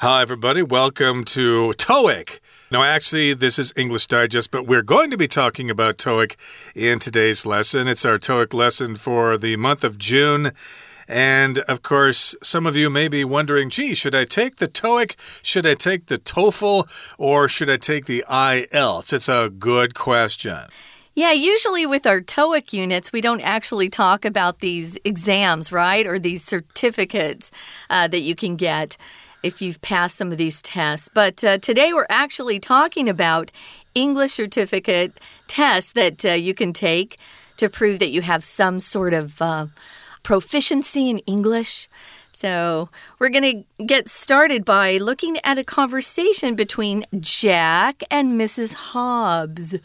Hi, everybody. Welcome to TOEIC. Now, actually, this is English Digest, but we're going to be talking about TOEIC in today's lesson. It's our TOEIC lesson for the month of June. And of course, some of you may be wondering gee, should I take the TOEIC? Should I take the TOEFL? Or should I take the IELTS? It's a good question. Yeah, usually with our TOEIC units, we don't actually talk about these exams, right? Or these certificates uh, that you can get if you've passed some of these tests. But uh, today we're actually talking about English certificate tests that uh, you can take to prove that you have some sort of uh, proficiency in English. So, we're going to get started by looking at a conversation between Jack and Mrs. Hobbs.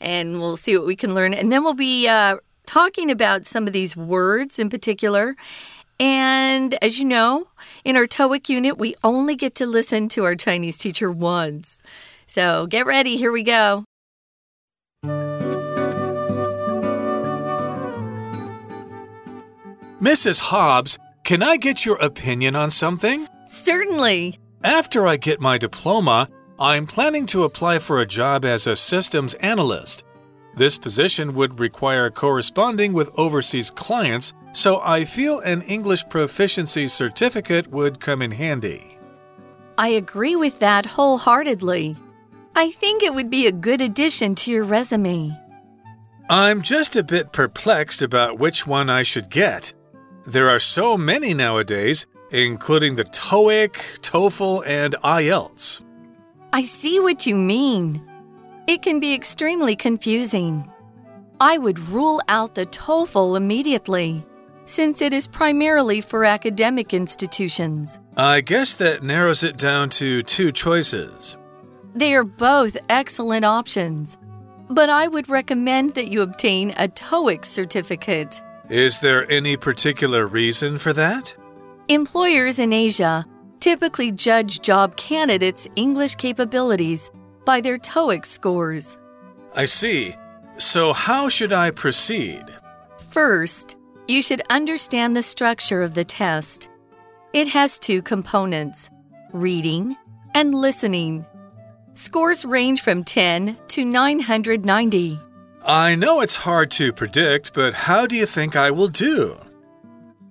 And we'll see what we can learn. And then we'll be uh, talking about some of these words in particular. And as you know, in our TOEIC unit, we only get to listen to our Chinese teacher once. So get ready, here we go. Mrs. Hobbs, can I get your opinion on something? Certainly. After I get my diploma, I'm planning to apply for a job as a systems analyst. This position would require corresponding with overseas clients, so I feel an English proficiency certificate would come in handy. I agree with that wholeheartedly. I think it would be a good addition to your resume. I'm just a bit perplexed about which one I should get. There are so many nowadays, including the TOEIC, TOEFL, and IELTS. I see what you mean. It can be extremely confusing. I would rule out the TOEFL immediately, since it is primarily for academic institutions. I guess that narrows it down to two choices. They are both excellent options, but I would recommend that you obtain a TOEIC certificate. Is there any particular reason for that? Employers in Asia typically judge job candidates' English capabilities by their TOEIC scores. I see. So, how should I proceed? First, you should understand the structure of the test. It has two components reading and listening. Scores range from 10 to 990. I know it's hard to predict, but how do you think I will do?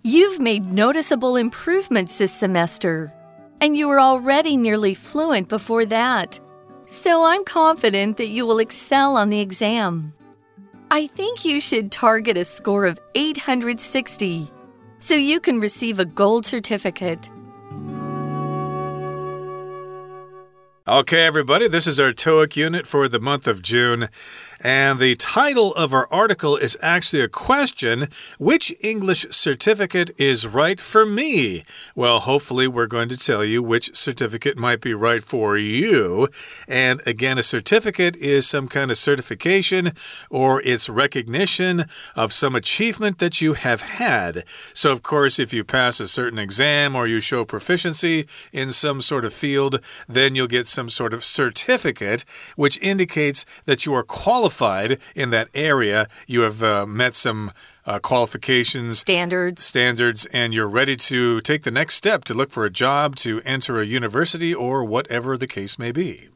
You've made noticeable improvements this semester, and you were already nearly fluent before that. So I'm confident that you will excel on the exam. I think you should target a score of 860 so you can receive a gold certificate. Okay, everybody, this is our TOEIC unit for the month of June. And the title of our article is actually a question Which English certificate is right for me? Well, hopefully, we're going to tell you which certificate might be right for you. And again, a certificate is some kind of certification or it's recognition of some achievement that you have had. So, of course, if you pass a certain exam or you show proficiency in some sort of field, then you'll get some sort of certificate, which indicates that you are qualified qualified in that area, you have uh, met some uh, qualifications, standards, standards, and you're ready to take the next step to look for a job, to enter a university, or whatever the case may be.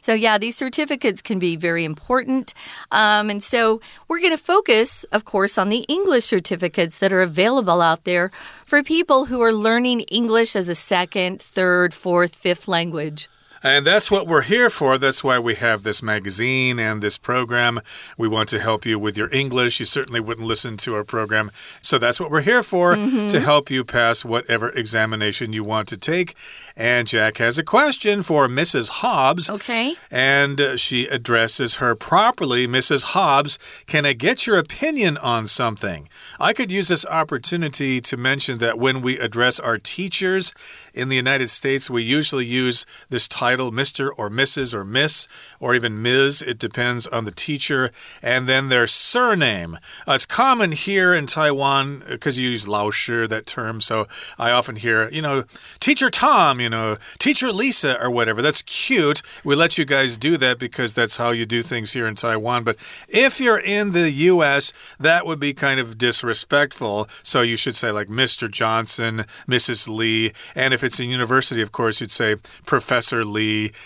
So, yeah, these certificates can be very important. Um, and so, we're going to focus, of course, on the English certificates that are available out there for people who are learning English as a second, third, fourth, fifth language. And that's what we're here for. That's why we have this magazine and this program. We want to help you with your English. You certainly wouldn't listen to our program. So that's what we're here for mm -hmm. to help you pass whatever examination you want to take. And Jack has a question for Mrs. Hobbs. Okay. And uh, she addresses her properly. Mrs. Hobbs, can I get your opinion on something? I could use this opportunity to mention that when we address our teachers in the United States, we usually use this title title, Mr. or Mrs. or Miss, or even Ms. It depends on the teacher. And then their surname. Uh, it's common here in Taiwan because you use 老师, that term. So I often hear, you know, Teacher Tom, you know, Teacher Lisa, or whatever. That's cute. We let you guys do that because that's how you do things here in Taiwan. But if you're in the U.S., that would be kind of disrespectful. So you should say, like, Mr. Johnson, Mrs. Lee. And if it's a university, of course, you'd say Professor Lee,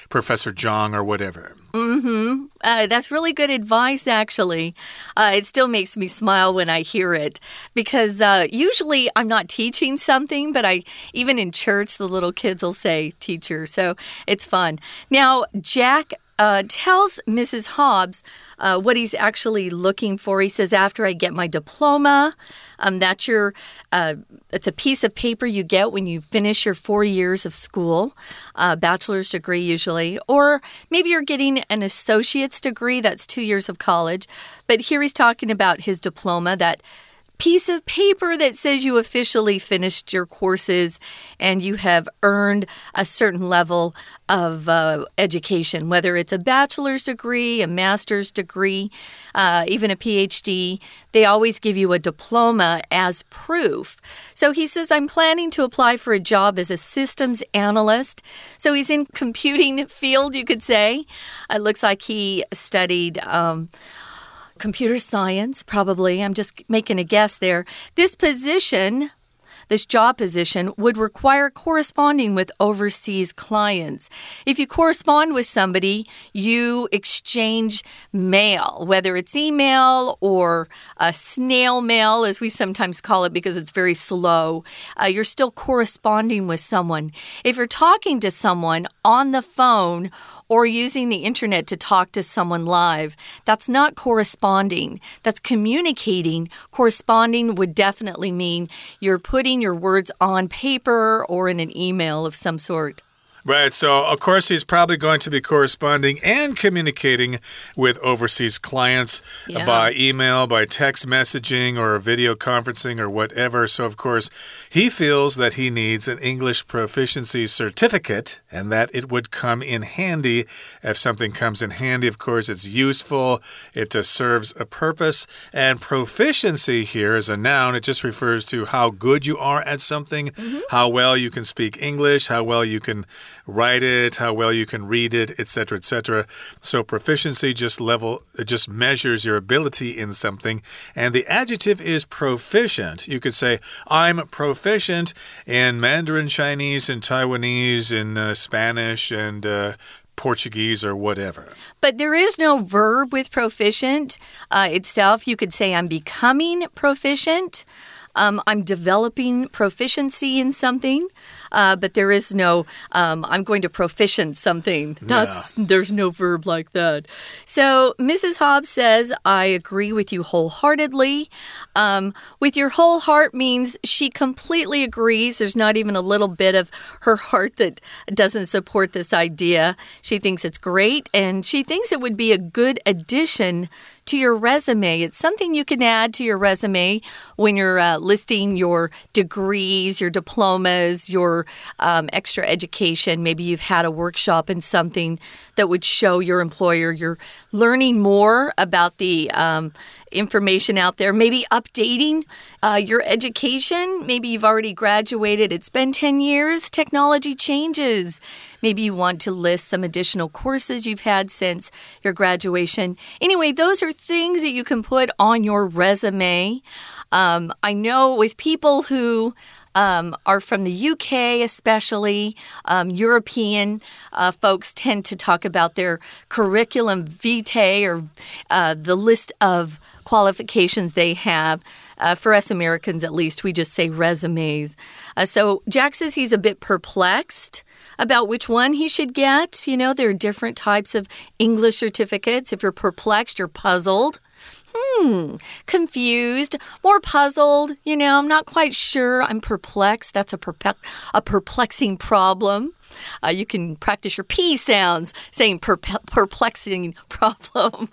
Professor Zhang, or whatever. Mm hmm. Uh, that's really good advice, actually. Uh, it still makes me smile when I hear it because uh, usually I'm not teaching something, but I even in church, the little kids will say teacher. So it's fun. Now, Jack uh, tells Mrs. Hobbs uh, what he's actually looking for. He says, After I get my diploma, um, that's your, uh, it's a piece of paper you get when you finish your four years of school, uh, bachelor's degree usually, or maybe you're getting an associate's degree, that's two years of college. But here he's talking about his diploma that piece of paper that says you officially finished your courses and you have earned a certain level of uh, education, whether it's a bachelor's degree, a master's degree, uh, even a PhD. They always give you a diploma as proof. So he says, I'm planning to apply for a job as a systems analyst. So he's in computing field, you could say. It looks like he studied. Um, computer science, probably. I'm just making a guess there. This position this job position would require corresponding with overseas clients. If you correspond with somebody, you exchange mail, whether it's email or a snail mail, as we sometimes call it because it's very slow. Uh, you're still corresponding with someone. If you're talking to someone on the phone or using the internet to talk to someone live. That's not corresponding, that's communicating. Corresponding would definitely mean you're putting your words on paper or in an email of some sort. Right. So, of course, he's probably going to be corresponding and communicating with overseas clients yeah. by email, by text messaging, or video conferencing, or whatever. So, of course, he feels that he needs an English proficiency certificate and that it would come in handy. If something comes in handy, of course, it's useful, it uh, serves a purpose. And proficiency here is a noun, it just refers to how good you are at something, mm -hmm. how well you can speak English, how well you can write it, how well you can read it, etc., etc. So proficiency just level just measures your ability in something, and the adjective is proficient. You could say I'm proficient in Mandarin Chinese and Taiwanese and uh, Spanish and uh, Portuguese or whatever. But there is no verb with proficient uh, itself. You could say, I'm becoming proficient. Um, I'm developing proficiency in something uh, but there is no um, I'm going to proficient something. That's yeah. there's no verb like that. So Mrs. Hobbs says, I agree with you wholeheartedly. Um, with your whole heart means she completely agrees. There's not even a little bit of her heart that doesn't support this idea. She thinks it's great and she thinks it would be a good addition to your resume. It's something you can add to your resume when you're uh, listing your degrees, your diplomas, your um, extra education. Maybe you've had a workshop in something that would show your employer you're learning more about the um, information out there. Maybe updating uh, your education. Maybe you've already graduated. It's been 10 years. Technology changes. Maybe you want to list some additional courses you've had since your graduation. Anyway, those are things that you can put on your resume. Um, I know with people who um, are from the UK, especially. Um, European uh, folks tend to talk about their curriculum vitae or uh, the list of qualifications they have. Uh, for us Americans, at least, we just say resumes. Uh, so Jack says he's a bit perplexed about which one he should get. You know, there are different types of English certificates. If you're perplexed, you're puzzled hmm, confused, more puzzled. You know, I'm not quite sure. I'm perplexed. That's a, perpe a perplexing problem. Uh, you can practice your P sounds saying perplexing problem.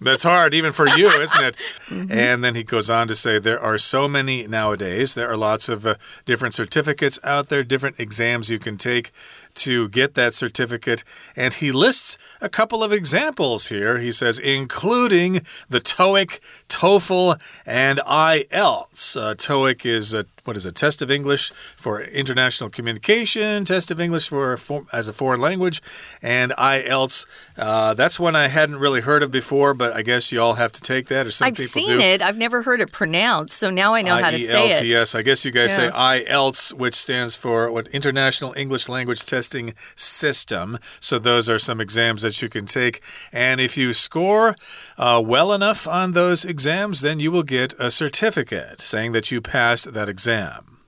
That's hard, even for you, isn't it? mm -hmm. And then he goes on to say there are so many nowadays. There are lots of uh, different certificates out there, different exams you can take to get that certificate. And he lists a couple of examples here. He says, including the TOEIC, TOEFL, and IELTS. Uh, TOEIC is a what is a test of English for international communication, test of English for, for as a foreign language, and IELTS. Uh, that's one I hadn't really heard of before, but I guess you all have to take that, or some I've people seen do. it. I've never heard it pronounced, so now I know how to say it. Yes, I guess you guys Yeah. say IELTS, which stands for what International English Language Testing System. So those are some exams that you can take, and if you score uh, well enough on those exams, then you will get a certificate saying that you passed that exam.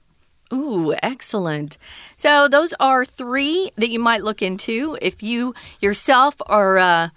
Ooh, excellent. So, those are three that you might look into if you yourself are. Uh,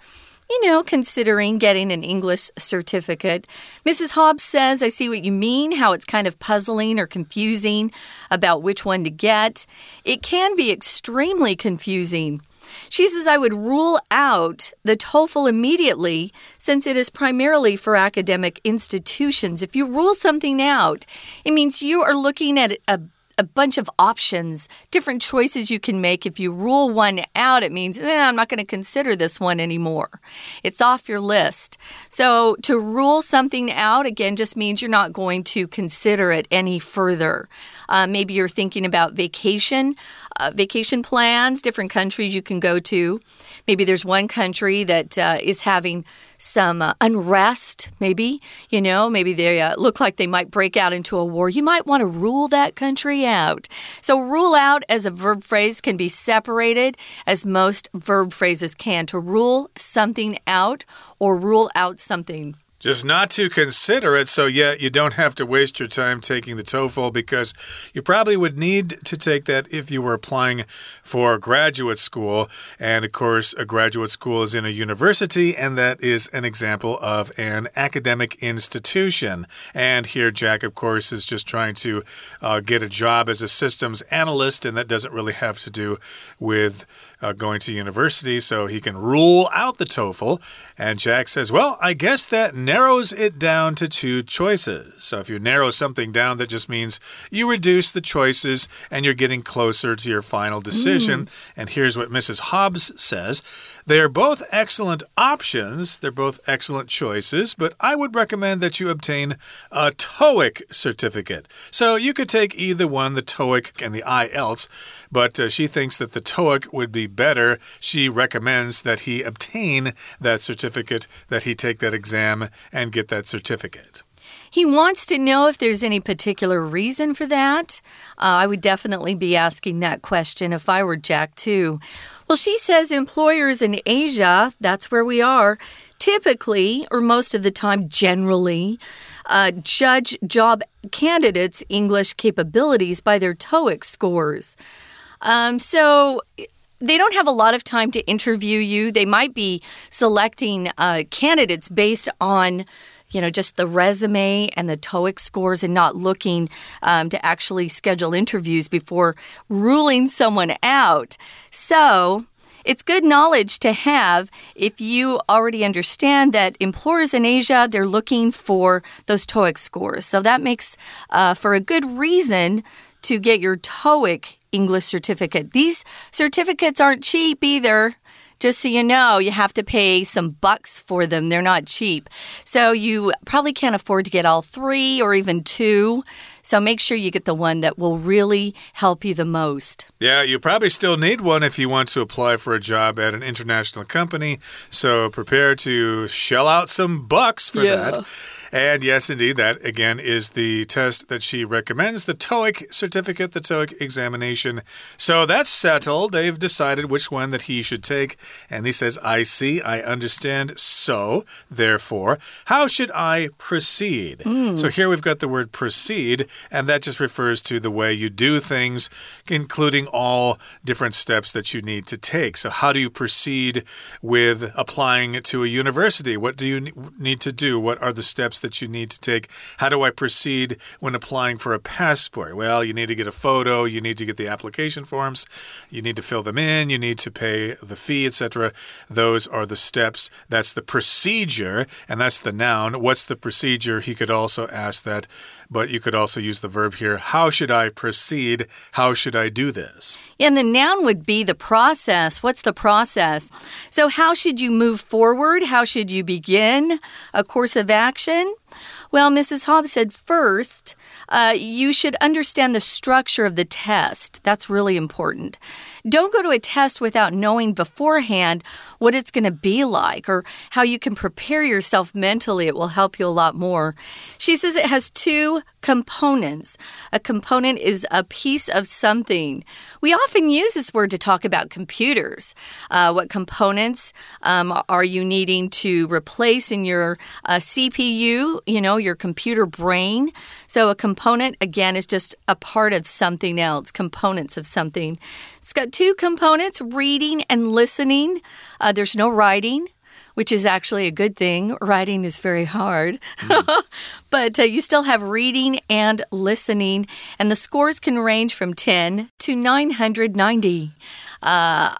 you know, considering getting an English certificate. Mrs. Hobbs says, I see what you mean, how it's kind of puzzling or confusing about which one to get. It can be extremely confusing. She says, I would rule out the TOEFL immediately since it is primarily for academic institutions. If you rule something out, it means you are looking at a a bunch of options, different choices you can make. If you rule one out, it means, eh, I'm not going to consider this one anymore. It's off your list. So to rule something out, again, just means you're not going to consider it any further. Uh, maybe you're thinking about vacation, uh, vacation plans, different countries you can go to. Maybe there's one country that uh, is having some uh, unrest, maybe, you know, maybe they uh, look like they might break out into a war. You might want to rule that country out. So, rule out as a verb phrase can be separated as most verb phrases can to rule something out or rule out something. Just not to consider it, so yeah, you don't have to waste your time taking the TOEFL because you probably would need to take that if you were applying for graduate school. And of course, a graduate school is in a university, and that is an example of an academic institution. And here, Jack, of course, is just trying to uh, get a job as a systems analyst, and that doesn't really have to do with uh, going to university, so he can rule out the TOEFL. And Jack says, Well, I guess that narrows it down to two choices. So if you narrow something down, that just means you reduce the choices and you're getting closer to your final decision. And here's what Mrs. Hobbs says They are both excellent options, they're both excellent choices, but I would recommend that you obtain a TOEIC certificate. So you could take either one, the TOEIC and the IELTS, but uh, she thinks that the TOEIC would be better. She recommends that he obtain that certificate, that he take that exam and get that certificate. He wants to know if there's any particular reason for that. Uh, I would definitely be asking that question if I were Jack, too. Well, she says employers in Asia, that's where we are, typically, or most of the time, generally, uh, judge job candidates' English capabilities by their TOEIC scores. Um, so they don't have a lot of time to interview you. They might be selecting uh, candidates based on you know, just the resume and the TOEIC scores and not looking um, to actually schedule interviews before ruling someone out. So, it's good knowledge to have if you already understand that employers in Asia, they're looking for those TOEIC scores. So that makes uh, for a good reason to get your TOEIC English certificate. These certificates aren't cheap either. Just so you know, you have to pay some bucks for them. They're not cheap. So you probably can't afford to get all three or even two. So make sure you get the one that will really help you the most. Yeah, you probably still need one if you want to apply for a job at an international company. So prepare to shell out some bucks for Yeah. that. And yes, indeed, that again is the test that she recommends the TOEIC certificate, the TOEIC examination. So that's settled. They've decided which one that he should take. And he says, I see, I understand. So, therefore, how should I proceed? Hmm. So here we've got the word proceed, and that just refers to the way you do things, including all different steps that you need to take. So, how do you proceed with applying to a university? What do you need to do? What are the steps that you need to take? How do I proceed when applying for a passport? Well, you need to get a photo, you need to get the application forms, you need to fill them in, you need to pay the fee, etc. Those are the steps. That's the procedure, and that's the noun. What's the procedure? He could also ask that, but you could also use the verb here. How should I proceed? How should I do this? And the noun would be the process. What's the process? So, how should you move forward? How should you begin a course of action? Well, Mrs. Hobbs said first, uh, you should understand the structure of the test. That's really important. Don't go to a test without knowing beforehand what it's going to be like or how you can prepare yourself mentally. It will help you a lot more. She says it has two components. A component is a piece of something. We often use this word to talk about computers. Uh, what components um, are you needing to replace in your uh, CPU, you know, your computer brain? So, a component, again, is just a part of something else, components of something. It's got two components reading and listening. Uh, there's no writing which is actually a good thing. Writing is very hard. Mm. but uh, you still have reading and listening, and the scores can range from 10 to 990. Uh,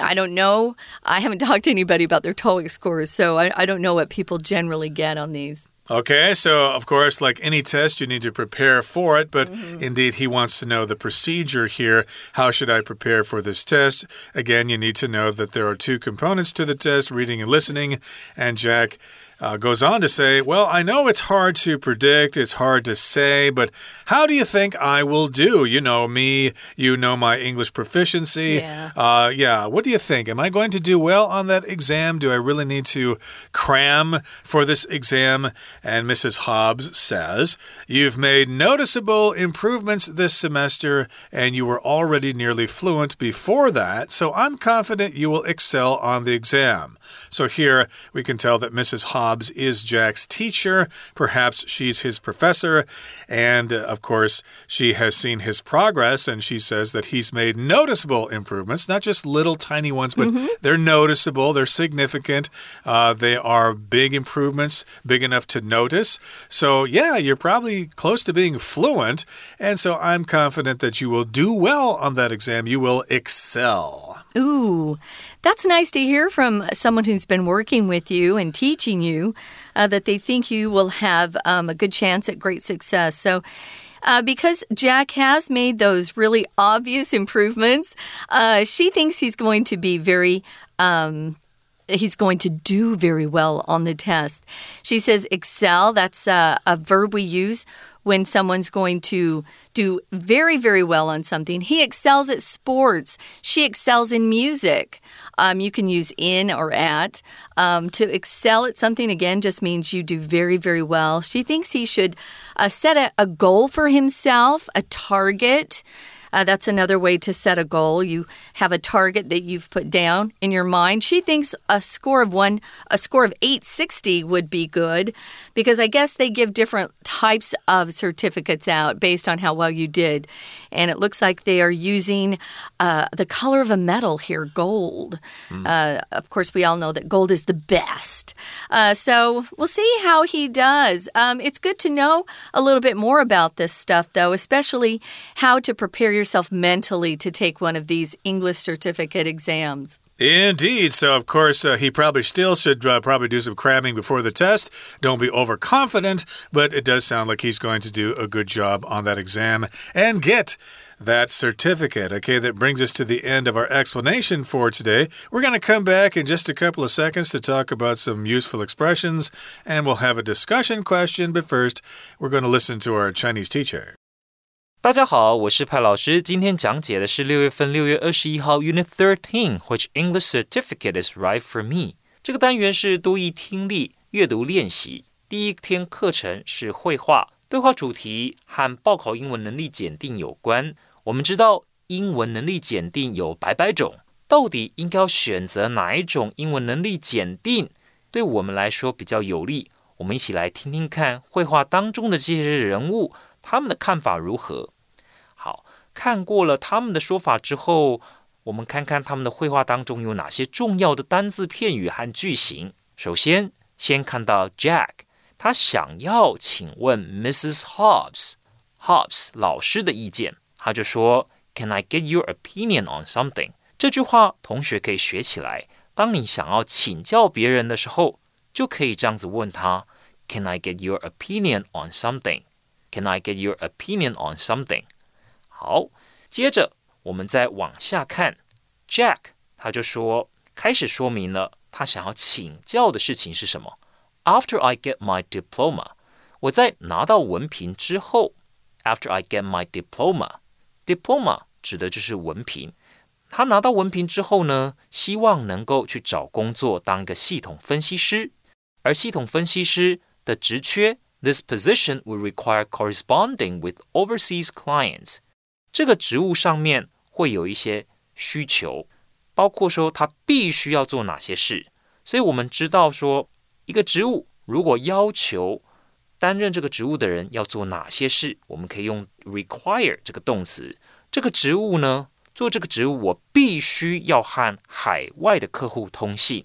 I don't know. I haven't talked to anybody about their TOEIC scores, so I, I don't know what people generally get on these. Okay, so of course, like any test, you need to prepare for it, but mm -hmm. indeed, he wants to know the procedure here. How should I prepare for this test? Again, you need to know that there are two components to the test reading and listening, and Jack uh, goes on to say, Well, I know it's hard to predict, it's hard to say, but how do you think I will do? You know me, you know my English proficiency. Yeah. Uh, yeah, what do you think? Am I going to do well on that exam? Do I really need to cram for this exam? And Mrs. Hobbs says, You've made noticeable improvements this semester, and you were already nearly fluent before that, so I'm confident you will excel on the exam. So here we can tell that Mrs. Hobbs is Jack's teacher. Perhaps she's his professor. And uh, of course, she has seen his progress and she says that he's made noticeable improvements, not just little tiny ones, but mm -hmm. they're noticeable, they're significant, uh, they are big improvements, big enough to notice. So, yeah, you're probably close to being fluent. And so I'm confident that you will do well on that exam. You will excel. Ooh, that's nice to hear from someone who's been working with you and teaching you uh, that they think you will have um, a good chance at great success. So, uh, because Jack has made those really obvious improvements, uh, she thinks he's going to be very. Um, he's going to do very well on the test. She says excel, that's a, a verb we use when someone's going to do very, very well on something. He excels at sports. She excels in music. Um, you can use in or at. Um, to excel at something, again, just means you do very, very well. She thinks he should uh, set a, a goal for himself, a target. Uh, that's another way to set a goal. You have a target that you've put down in your mind. She thinks a score of one, a score of 860 would be good because I guess they give different types of certificates out based on how well you did. And it looks like they are using uh, the color of a metal here, gold. Mm. Uh, of course, we all know that gold is the best. Uh, so we'll see how he does. Um, it's good to know a little bit more about this stuff, though, especially how to prepare yourself mentally to take one of these English certificate exams. Indeed. So, of course, uh, he probably still should uh, probably do some cramming before the test. Don't be overconfident, but it does sound like he's going to do a good job on that exam and get that certificate. Okay, that brings us to the end of our explanation for today. We're going to come back in just a couple of seconds to talk about some useful expressions and we'll have a discussion question. But first, we're going to listen to our Chinese teacher. 大家好，我是派老师。今天讲解的是六月份六月二十一号 Unit Thirteen，Which English Certificate is right for me？这个单元是多义听力阅读练习。第一天课程是绘画，对话主题和报考英文能力检定有关。我们知道英文能力检定有百百种，到底应该要选择哪一种英文能力检定对我们来说比较有利？我们一起来听听看绘画当中的这些人物。他们的看法如何？看过了他们的说法之后，我们看看他们的绘画当中有哪些重要的单字、片语和句型。首先，先看到 Jack，他想要请问 Mrs. Hobbs Hobbs 老师的意见，他就说：“Can I get your opinion on something？” 这句话同学可以学起来。当你想要请教别人的时候，就可以这样子问他：“Can I get your opinion on something？” Can I get your opinion on something？好，接着我们再往下看，Jack 他就说开始说明了他想要请教的事情是什么。After I get my diploma，我在拿到文凭之后，After I get my diploma，diploma 指的就是文凭。他拿到文凭之后呢，希望能够去找工作，当一个系统分析师。而系统分析师的职缺，this position will require corresponding with overseas clients，这个职务上面会有一些需求，包括说他必须要做哪些事。所以我们知道说，一个职务如果要求担任这个职务的人要做哪些事，我们可以用 require 这个动词。这个职务呢，做这个职务我必须要和海外的客户通信。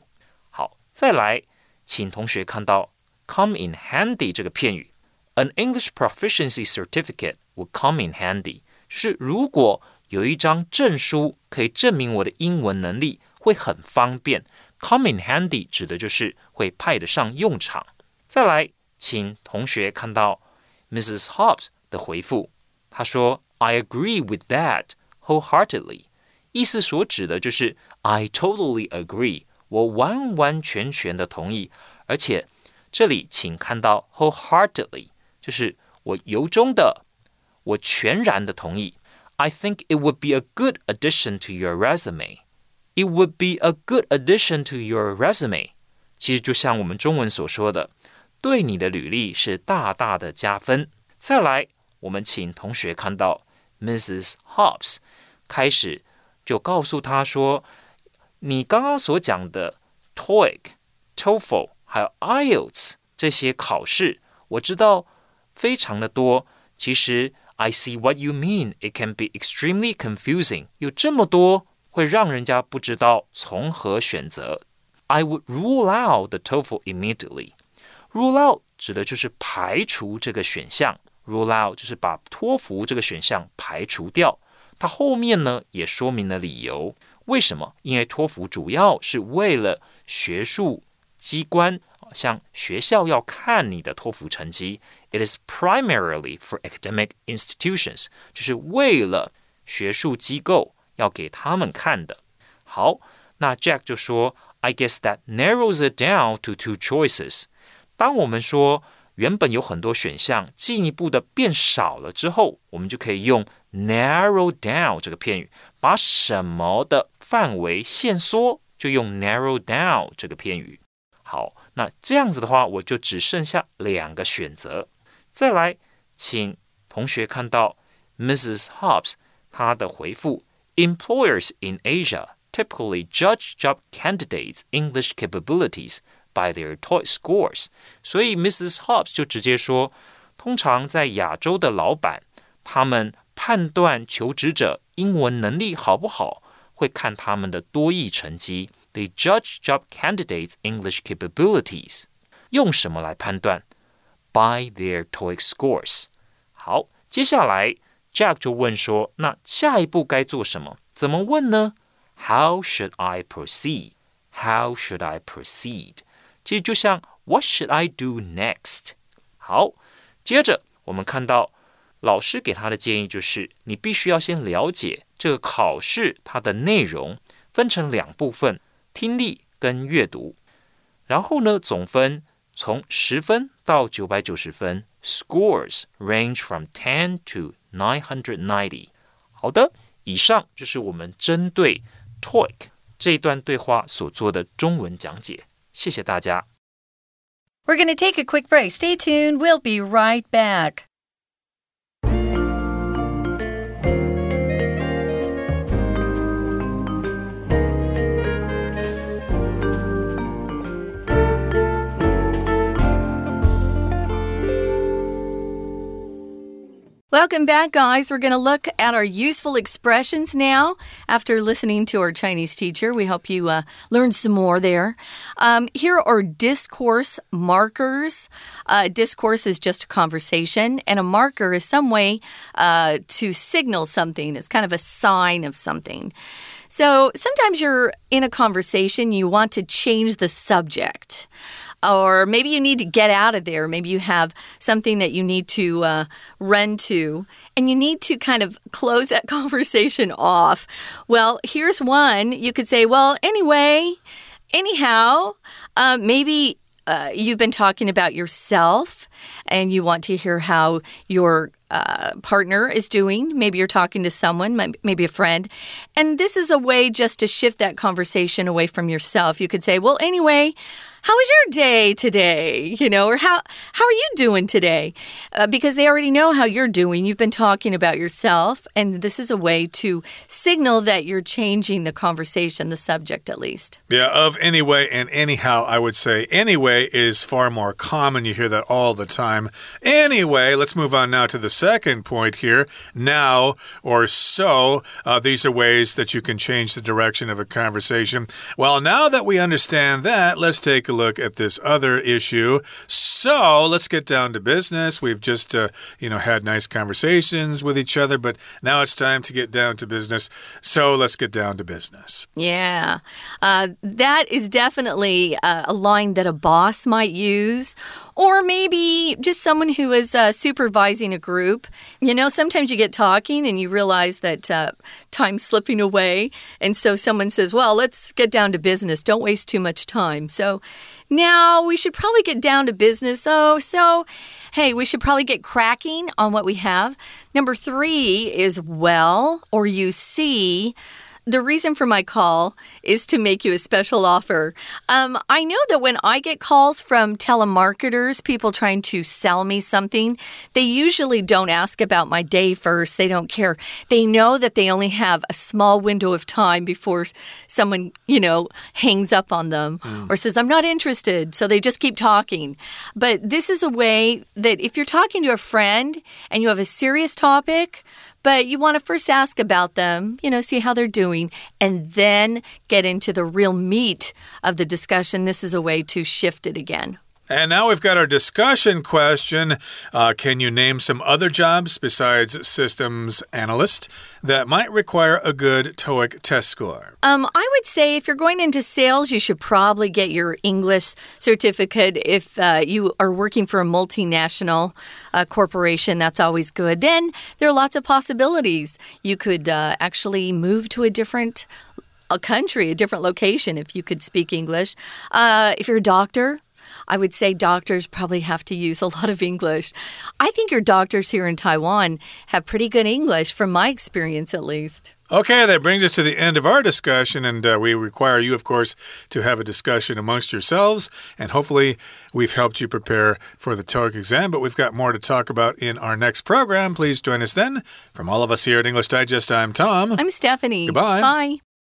好，再来。请同学看到 "come in handy" 这个片语，an English proficiency certificate will come in handy，是如果有一张证书可以证明我的英文能力，会很方便。come in handy 指的就是会派得上用场。再来，请同学看到 Mrs. Hobbs 的回复，她说 "I agree with that wholeheartedly"，意思所指的就是 "I totally agree"。我完完全全的同意，而且这里请看到 wholeheartedly，就是我由衷的，我全然的同意。I think it would be a good addition to your resume. It would be a good addition to your resume. 其实就像我们中文所说的，对你的履历是大大的加分。再来，我们请同学看到 Mrs. Hobbs 开始就告诉他说，你刚刚所讲的 TOEIC、TOEFL 还有 IELTS 这些考试，我知道非常的多。其实 I see what you mean. It can be extremely confusing. 有这么多会让人家不知道从何选择。I would rule out the TOEFL immediately. Rule out 指的就是排除这个选项。Rule out 就是把托福这个选项排除掉。它后面呢也说明了理由，为什么？因为托福主要是为了学术机关像学校要看你的托福成绩。It is primarily for academic institutions，就是为了学术机构要给他们看的。好，那 Jack 就说，I guess that narrows it down to two choices。当我们说原本有很多选项，进一步的变少了之后，我们就可以用 narrow down 这个片语，把什么的范围限缩，就用 narrow down 这个片语。好，那这样子的话，我就只剩下两个选择。再来，请同学看到 Mrs. Hobbs 她的回复：Employers in Asia typically judge job candidates' English capabilities by their TOEIC scores。所以 Mrs. Hobbs 就直接说，通常在亚洲的老板，他们判断求职者英文能力好不好，会看他们的多益成绩。They judge job candidates' English capabilities. 用什么来判断？By their TOEIC scores. 好，接下来 Jack 就问说：“那下一步该做什么？怎么问呢？”How should I proceed? How should I proceed? 其实就像 What should I do next? 好，接着我们看到老师给他的建议就是，你必须要先了解这个考试它的内容，分成两部分。听力跟阅读。然后呢，总分从十分到九百九十分，scores range from ten to nine hundred ninety。好的，以上就是我们针对 TOEIC 这一段对话所做的中文讲解。谢谢大家。We're going to take a quick break. Stay tuned. We'll be right back. Welcome back, guys. We're going to look at our useful expressions now. After listening to our Chinese teacher, we hope you uh, some more there. Um, here are discourse markers. Uh, discourse is just a conversation, and a marker is some way uh, to signal something. It's kind of a sign of something. So sometimes you're in a conversation, you want to change the subject. Or maybe you need to get out of there. Maybe you have something that you need to uh, run to, and you need to kind of close that conversation off. Well, here's one. You could say, Well, anyway, anyhow, uh, maybe uh, you've been talking about yourself and you want to hear how your uh, partner is doing. Maybe you're talking to someone, maybe a friend. And this is a way just to shift that conversation away from yourself. You could say, Well, anyway, how was your day today? You know, or how how are you doing today? Uh, because they already know how you're doing. You've been talking about yourself, and this is a way to signal that you're changing the conversation, the subject at least. Yeah, of anyway and anyhow, I would say anyway is far more common. You hear that all the time. Anyway, let's move on now to the second point here. Now or so, uh, these are ways that you can change the direction of a conversation. Well, now that we understand that, let's take a look at this other issue. So let's get down to business. We've just, uh, you know, had nice conversations with each other, but now it's time to get down to business. So let's get down to business. Yeah, uh, that is definitely uh, a line that a boss might use or maybe just someone who is uh, supervising a group. You know, sometimes you get talking and you realize that uh, time's slipping away. And so someone says, Well, let's get down to business. Don't waste too much time. So now we should probably get down to business. Oh, so hey, we should probably get cracking on what we have. Number three is well, or you see. The reason for my call is to make you a special offer. Um, I know that when I get calls from telemarketers, people trying to sell me something, they usually don't ask about my day first. They don't care. They know that they only have a small window of time before someone, you know, hangs up on them mm. or says, I'm not interested. So they just keep talking. But this is a way that if you're talking to a friend and you have a serious topic, but you want to first ask about them, you know, see how they're doing, and then get into the real meat of the discussion. This is a way to shift it again. And now we've got our discussion question. Uh, can you name some other jobs besides systems analyst that might require a good TOEIC test score? Um, I would say if you're going into sales, you should probably get your English certificate. If uh, you are working for a multinational uh, corporation, that's always good. Then there are lots of possibilities. You could uh, actually move to a different a country, a different location if you could speak English. Uh, if you're a doctor, I would say doctors probably have to use a lot of English. I think your doctors here in Taiwan have pretty good English, from my experience at least. Okay, that brings us to the end of our discussion, and uh, we require you, of course, to have a discussion amongst yourselves. And hopefully, we've helped you prepare for the TOEIC exam, but we've got more to talk about in our next program. Please join us then. From all of us here at English Digest, I'm Tom. I'm Stephanie. Goodbye. Bye.